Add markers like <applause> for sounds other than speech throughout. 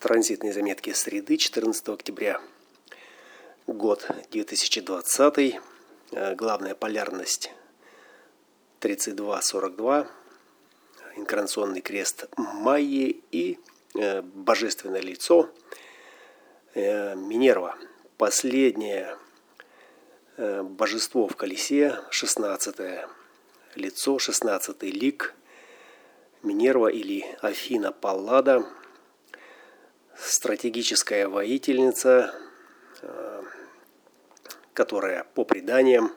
Транзитные заметки среды 14 октября. Год 2020. Э, главная полярность 32-42. Инкарнационный крест Майи и э, божественное лицо э, Минерва. Последнее божество в колесе, 16 лицо, 16 лик Минерва или Афина Паллада – стратегическая воительница, э, которая по преданиям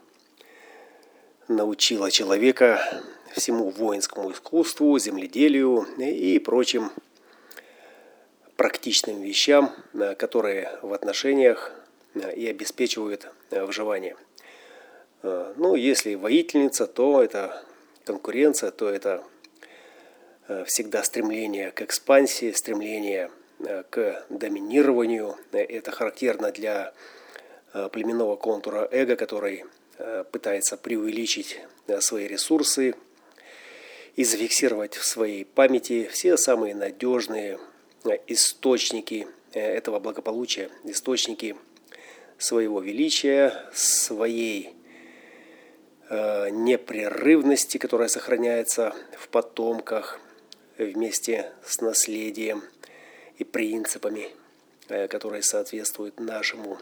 научила человека всему воинскому искусству, земледелию и прочим практичным вещам, э, которые в отношениях э, и обеспечивают выживание. Ну, если воительница, то это конкуренция, то это всегда стремление к экспансии, стремление к доминированию. Это характерно для э, племенного контура эго, который э, пытается преувеличить свои ресурсы и зафиксировать в своей памяти все самые надежные источники этого благополучия, источники своего величия, своей непрерывности, которая сохраняется в потомках вместе с наследием – и принципами, э, которые соответствуют нашему,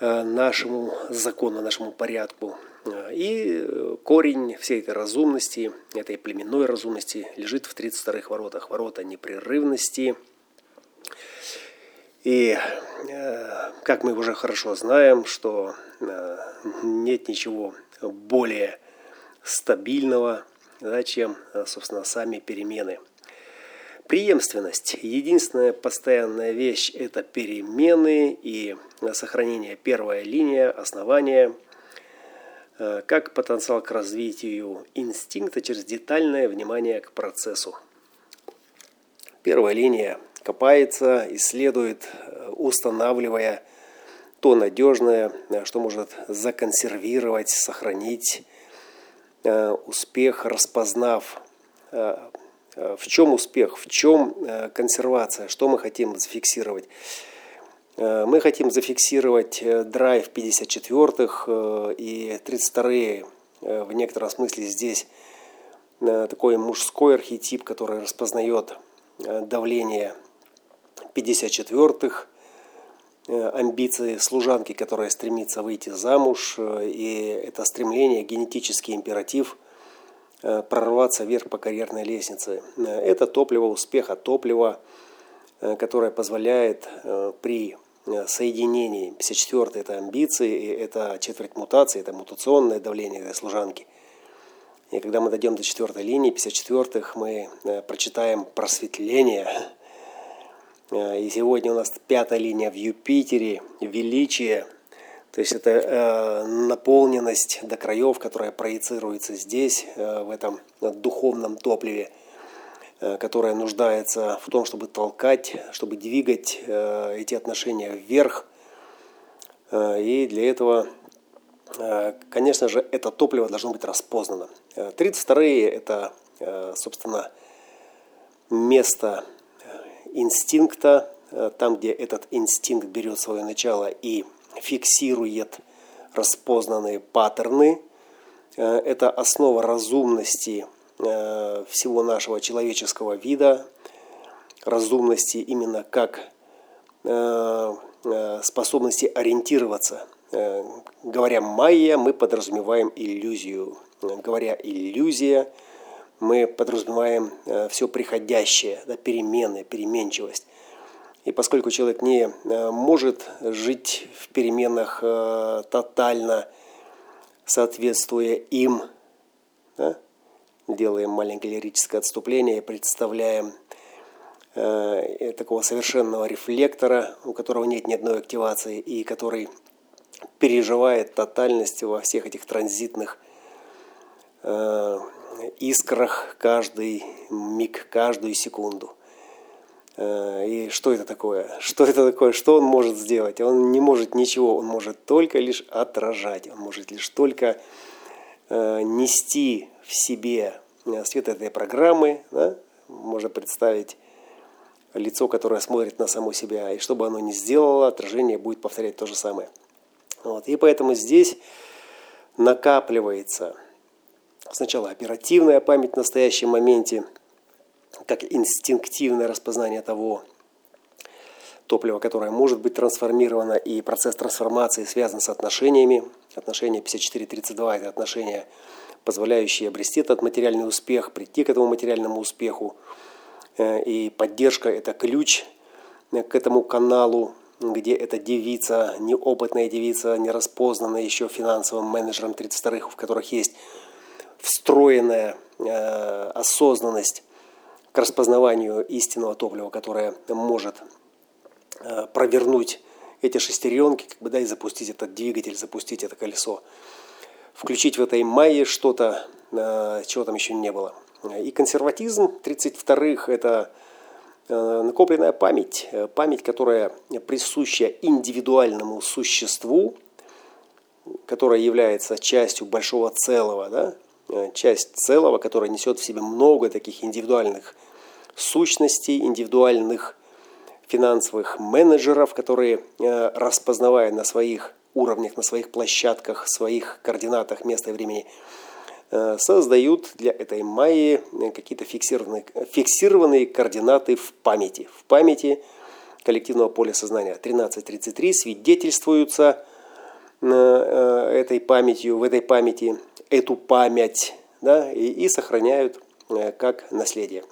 э, нашему закону, нашему порядку. Э, и корень всей этой разумности, этой племенной разумности лежит в 32-х воротах. Ворота непрерывности. И как мы уже хорошо знаем, что нет ничего более стабильного, да, чем, собственно, сами перемены – Преемственность. Единственная постоянная вещь – это перемены и сохранение первая линия, основания, э, как потенциал к развитию инстинкта через детальное внимание к процессу. Первая линия копается, исследует, э, устанавливая то надежное, э, что может законсервировать, сохранить успех, распознав в чем успех, в чем э, консервация, что мы хотим зафиксировать. Э, мы хотим зафиксировать драйв 54-х и 32-е в некотором смысле здесь такой мужской архетип, который распознает давление 54-х, амбиции служанки, которая стремится выйти замуж, и это стремление, генетический императив – Э, прорваться вверх по карьерной лестнице. Э, это топливо успеха, топливо, э, которое позволяет при соединении 54 это амбиции, это четверть мутации, это мутационное давление этой служанки. И когда мы дойдем до четвертой линии, 54-х, мы прочитаем просветление. И сегодня у нас пятая линия в Юпитере, величие – то есть это э, наполненность до краев, которая проецируется здесь, э, в этом духовном топливе, э, которая нуждается в том, чтобы толкать, чтобы двигать э, эти отношения вверх. Э, и для этого, э, конечно же, это топливо должно быть распознано. 32-е э, – это, э, собственно, место э, инстинкта, э, там, где этот инстинкт берет свое начало и фиксирует распознанные паттерны. Э, это основа разумности э, всего нашего человеческого вида, разумности именно как э, способности ориентироваться. Говоря «майя», мы подразумеваем иллюзию. Говоря «иллюзия», мы подразумеваем все приходящее, да, перемены, переменчивость. И поскольку человек не э, может жить в переменах э, тотально, соответствуя им, да, делаем маленькое лирическое отступление, представляем э, такого совершенного рефлектора, у которого нет ни одной активации, и который переживает тотальность во всех этих транзитных э, искрах каждый миг, каждую секунду. Э, и что это такое? <laughs> Что это такое? Что он может сделать? Он не может ничего, он может только лишь отражать, он может лишь только э, нести в себе э, свет этой программы. Да? Можно представить лицо, которое смотрит на само себя. И чтобы оно не сделало, отражение будет повторять то же самое. Вот. И поэтому здесь накапливается сначала оперативная память в настоящем моменте, как инстинктивное распознание того топлива, которое может быть трансформировано, и процесс трансформации связан с отношениями. Отношения 54-32 – это отношения, позволяющие обрести этот материальный успех, прийти к этому материальному успеху. Э, и поддержка – это ключ к этому каналу, где эта девица, неопытная девица, не распознанная еще финансовым менеджером 32-х, в которых есть встроенная э, осознанность к распознаванию истинного топлива, которое может э, провернуть эти шестеренки, как бы, да, и запустить этот двигатель, запустить это колесо. Включить в этой майе что-то, э, чего там еще не было. И консерватизм 32-х – это Э, накопленная память, память, которая присуща индивидуальному существу, которая является частью большого целого, да? Э, часть целого, которая несет в себе много таких индивидуальных сущностей, индивидуальных финансовых менеджеров, которые, распознавая на своих уровнях, на своих площадках, своих координатах места и времени, Э, создают для этой майи э, какие-то фиксированные, фиксированные координаты в памяти. В памяти коллективного поля сознания. 1333 свидетельствуются э, этой памятью, в этой памяти, эту память да, и, и сохраняют как наследие.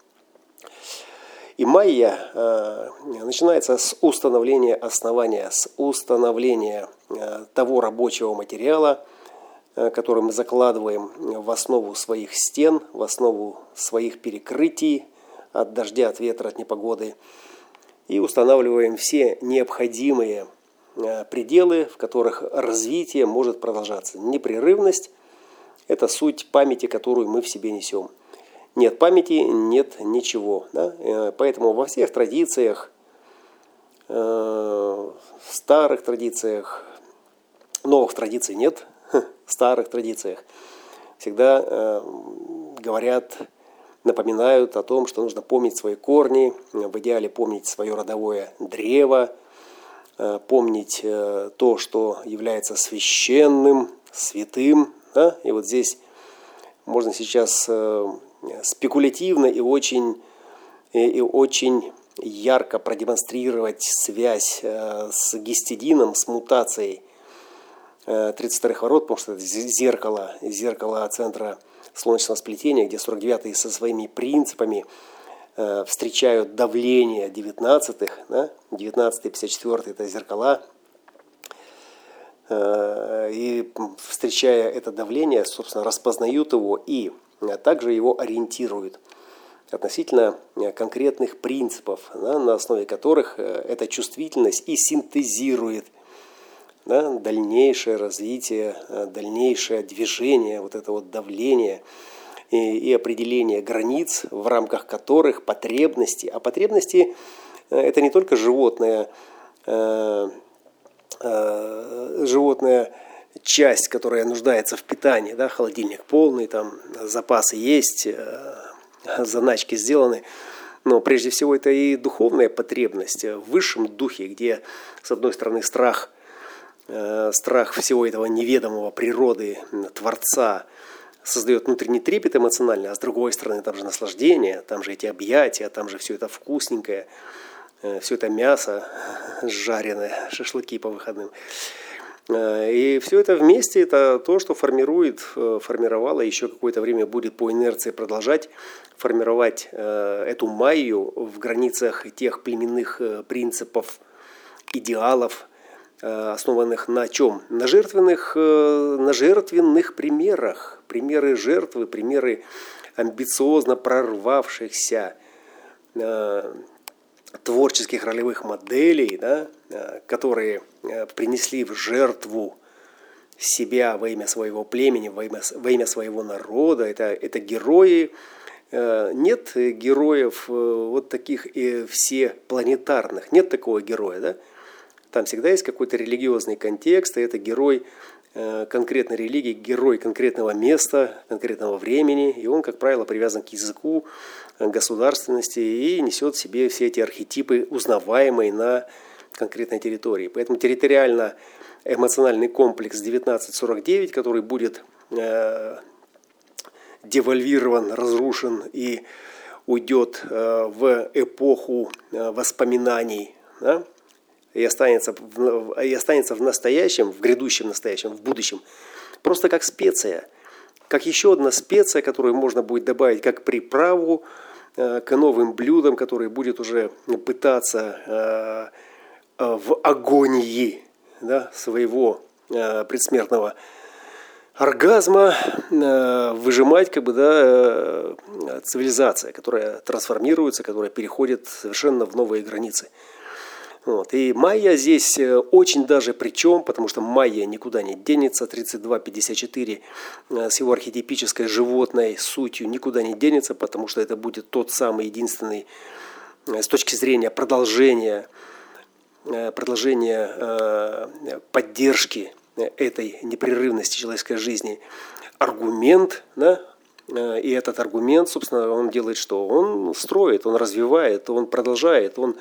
И майя э, начинается с установления основания, с установления э, того рабочего материала, Э, который мы закладываем в основу своих стен, в основу своих перекрытий от дождя, от ветра, от непогоды. И устанавливаем все необходимые э, пределы, в которых развитие может продолжаться. Непрерывность – это суть памяти, которую мы в себе несем. Нет памяти, нет ничего. Да? Э, поэтому во всех традициях, в старых традициях, новых традиций нет <laughs> – старых традициях всегда э, говорят, напоминают о том, что нужно помнить свои корни, в идеале помнить свое родовое древо, э, помнить э, то, что является священным, святым. Да? И вот здесь можно сейчас э, спекулятивно и очень, и, очень ярко продемонстрировать связь э, с гистидином, с мутацией – 32-х ворот, потому что это зеркало, зеркало центра Солнечного сплетения, где 49-е со своими принципами э, встречают давление 19-х, да? 19-е, 54-е это зеркала, э, и встречая это давление, собственно, распознают его и также его ориентируют относительно конкретных принципов, да, на основе которых э, эта чувствительность и синтезирует – да, дальнейшее развитие, э, дальнейшее движение, вот это вот давление и, и определение границ, в рамках которых потребности, а потребности э, это не только животное, э, э, животное часть, которая нуждается в питании, да, холодильник полный, там запасы есть, э, заначки сделаны, но прежде всего это и духовная потребность в высшем духе, где с одной стороны страх Э, страх всего этого неведомого природы, Творца, создает внутренний трепет эмоциональный, а с другой стороны там же наслаждение, там же эти объятия, там же все это вкусненькое, э, все это мясо жареное, шашлыки по выходным. Э, и все это вместе это то, что формирует, формировало, еще какое-то время будет по инерции продолжать формировать эту майю в границах тех племенных принципов, идеалов, Э, основанных на чем? На жертвенных, э, на жертвенных примерах. Примеры жертвы, примеры амбициозно прорвавшихся э, творческих ролевых моделей, да, которые принесли в жертву себя во имя своего племени, во имя, во имя своего народа. Это, это герои. Нет героев вот таких и все планетарных. Нет такого героя. Да? Там всегда есть какой-то религиозный контекст, и это герой э, конкретной религии, герой конкретного места, конкретного времени, и он, как правило, привязан к языку, государственности и несет в себе все эти архетипы, узнаваемые на конкретной территории. Поэтому территориально эмоциональный комплекс 1949, который будет э, девальвирован, разрушен и уйдет э, в эпоху э, воспоминаний, да, и, останется в, и останется в настоящем, в грядущем настоящем, в будущем, просто как специя, как еще одна специя, которую можно будет добавить как приправу э, к новым блюдам, которые будет уже пытаться в агонии да, своего предсмертного оргазма э, выжимать как бы, да, э, цивилизация, которая трансформируется, которая переходит совершенно в новые границы. Вот. И майя здесь э, очень даже причем, потому что майя никуда не денется, 32-54 с его архетипической животной сутью никуда не денется, потому что это будет тот самый единственный с точки зрения продолжения, продолжения поддержки этой непрерывности человеческой жизни аргумент, да, э, и этот аргумент, собственно, он делает что? Он строит, он развивает, он продолжает, он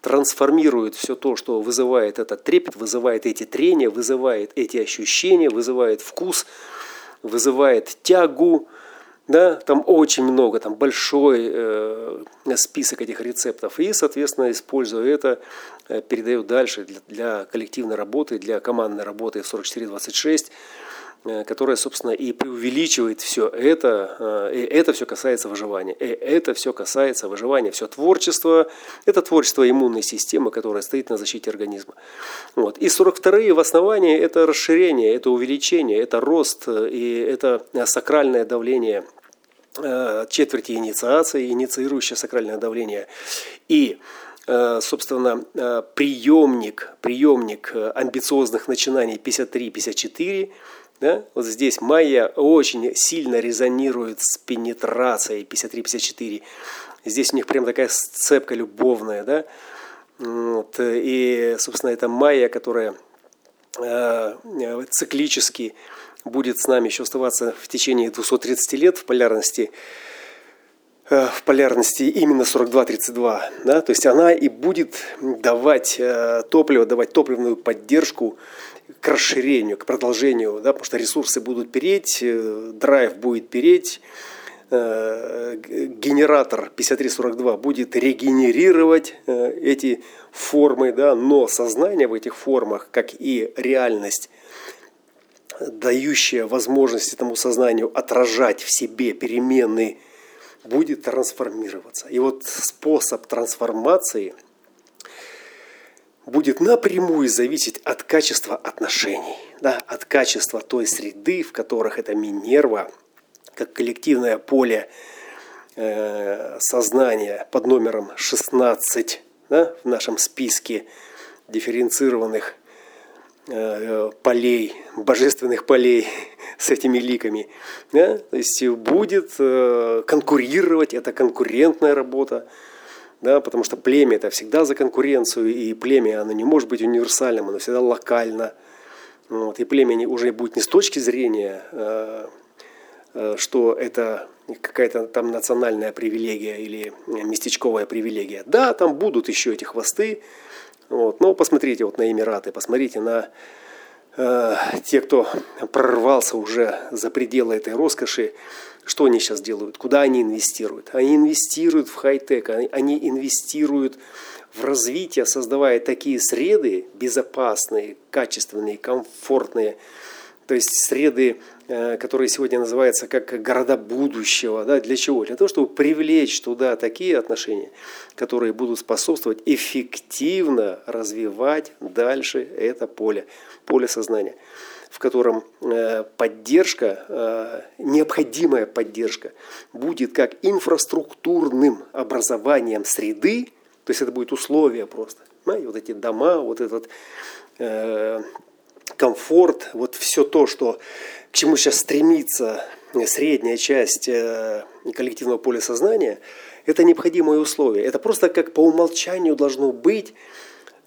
трансформирует все то, что вызывает этот трепет, вызывает эти трения, вызывает эти ощущения, вызывает вкус, вызывает тягу, да, там очень много, там большой э, список этих рецептов. И, соответственно, используя это, э, передаю дальше для, для коллективной работы, для командной работы в 4426, э, которая, собственно, и преувеличивает все это. Э, и это все касается выживания. И это все касается выживания. Все творчество – это творчество иммунной системы, которая стоит на защите организма. Вот. И 42-е в основании – это расширение, это увеличение, это рост, и это сакральное давление – Э, четверти инициации, инициирующее сакральное давление, и э, собственно, э, приемник, приемник амбициозных начинаний 53-54, да, вот здесь майя очень сильно резонирует с пенетрацией 53-54. Здесь у них прям такая сцепка любовная, да, вот, и, собственно, это майя, которая э, циклически будет с нами еще оставаться в течение 230 лет в полярности, э, в полярности именно 42-32, да, то есть она и будет давать э, топливо, давать топливную поддержку к расширению, к продолжению, да, потому что ресурсы будут переть, э, драйв будет переть, генератор 5342 будет регенерировать эти формы, да, но сознание в этих формах, как и реальность, дающая возможность этому сознанию отражать в себе перемены, будет трансформироваться. И вот способ трансформации будет напрямую зависеть от качества отношений, да, от качества той среды, в которых эта Минерва, как коллективное поле э, сознания под номером 16 да, в нашем списке дифференцированных Э, полей, божественных полей <laughs> с этими ликами. Да? То есть будет э, конкурировать, это конкурентная работа, да, потому что племя это всегда за конкуренцию, и племя оно не может быть универсальным, оно всегда локально. Вот, и племя уже будет не с точки зрения, э, что это какая-то там национальная привилегия или местечковая привилегия. Да, там будут еще эти хвосты, вот. Но посмотрите вот на Эмираты, посмотрите на э, те, кто прорвался уже за пределы этой роскоши, что они сейчас делают, куда они инвестируют. Они инвестируют в хай-тек, они, инвестируют в развитие, создавая такие среды безопасные, качественные, комфортные, то есть среды, э, которые сегодня называются как города будущего. Да? Для чего? Для того, чтобы привлечь туда такие отношения, которые будут способствовать эффективно развивать дальше это поле, поле сознания в котором э, поддержка, э, необходимая поддержка будет как инфраструктурным образованием среды, то есть это будет условие просто. Вот эти дома, вот этот комфорт, вот все то, что, к чему сейчас стремится средняя часть э, коллективного поля сознания, это необходимое условие. Это просто как по умолчанию должно быть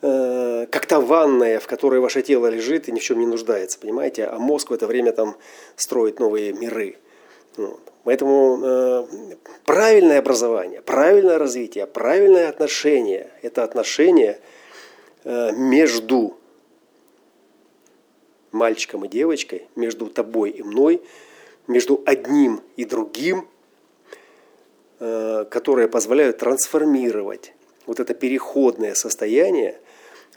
э, как та ванная, в которой ваше тело лежит и ни в чем не нуждается, понимаете? А мозг в это время там строит новые миры. Вот. Поэтому э, правильное образование, правильное развитие, правильное отношение – это отношение э, между мальчиком и девочкой, между тобой и мной, между одним и другим, э, которые позволяют трансформировать вот это переходное состояние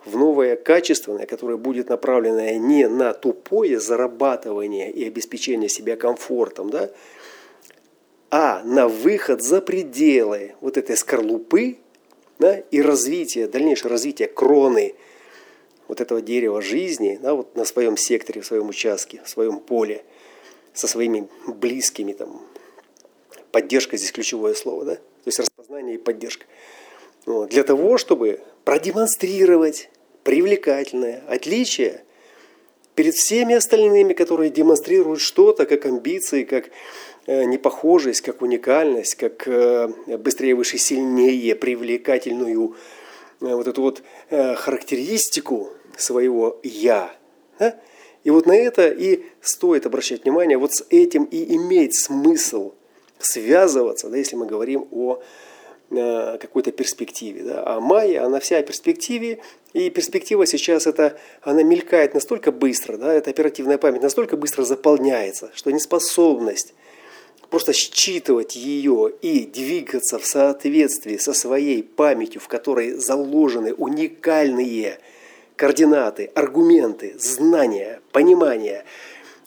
в новое качественное, которое будет направленное не на тупое зарабатывание и обеспечение себя комфортом, да, а на выход за пределы вот этой скорлупы да, и развитие, дальнейшее развитие кроны вот этого дерева жизни да, вот на своем секторе, в своем участке, в своем поле, со своими близкими, там, поддержка здесь ключевое слово, да? то есть распознание и поддержка. Вот, для того, чтобы продемонстрировать привлекательное отличие перед всеми остальными, которые демонстрируют что-то, как амбиции, как э, непохожесть, как уникальность, как э, быстрее, выше, сильнее, привлекательную э, вот эту вот характеристику своего «я». Да? И вот на это и стоит обращать внимание, вот с этим и иметь смысл связываться, да, если мы говорим о какой-то перспективе. Да? А майя, она вся о перспективе, и перспектива сейчас это, она мелькает настолько быстро, да, эта оперативная память настолько быстро заполняется, что неспособность просто считывать ее и двигаться в соответствии со своей памятью, в которой заложены уникальные координаты, аргументы, знания, понимания –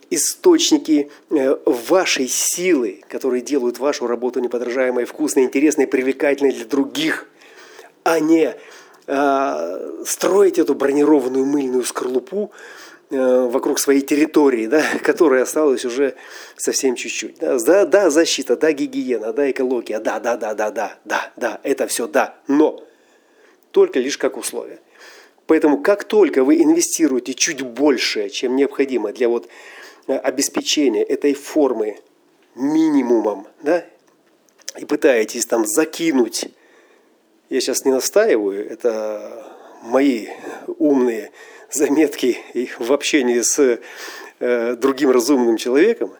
источники э, вашей силы, которые делают вашу работу неподражаемой, вкусной, интересной, привлекательной для других, а не э, строить эту бронированную мыльную скорлупу э, вокруг своей территории, да, <laughs> которая осталась уже совсем чуть-чуть. Да, да, защита, да, гигиена, да, экология, да, да, да, да, да, да, да, это все да, но только лишь как условие. Поэтому как только вы инвестируете чуть больше, чем необходимо для вот обеспечения этой формы минимумом, да, и пытаетесь там закинуть, я сейчас не настаиваю, это мои умные заметки в общении с э, другим разумным человеком,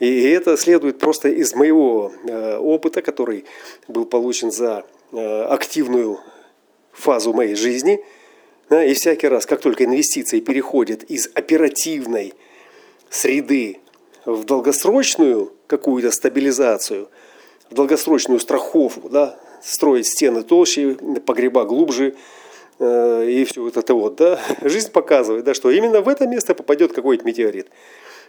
и это следует просто из моего э, опыта, который был получен за активную фазу моей жизни. И всякий раз, как только инвестиции переходят из оперативной среды в долгосрочную какую-то стабилизацию, в долгосрочную страховку, да, строить стены толще, погреба глубже, э, и все вот это вот, да, <laughs> жизнь показывает, да, что именно в это место попадет какой-то метеорит.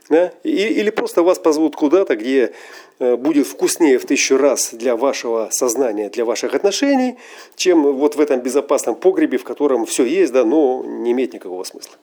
Да? Или просто вас позовут куда-то, где э, будет вкуснее в тысячу раз для вашего сознания, для ваших отношений, чем вот в этом безопасном погребе, в котором все есть, да, но не имеет никакого смысла.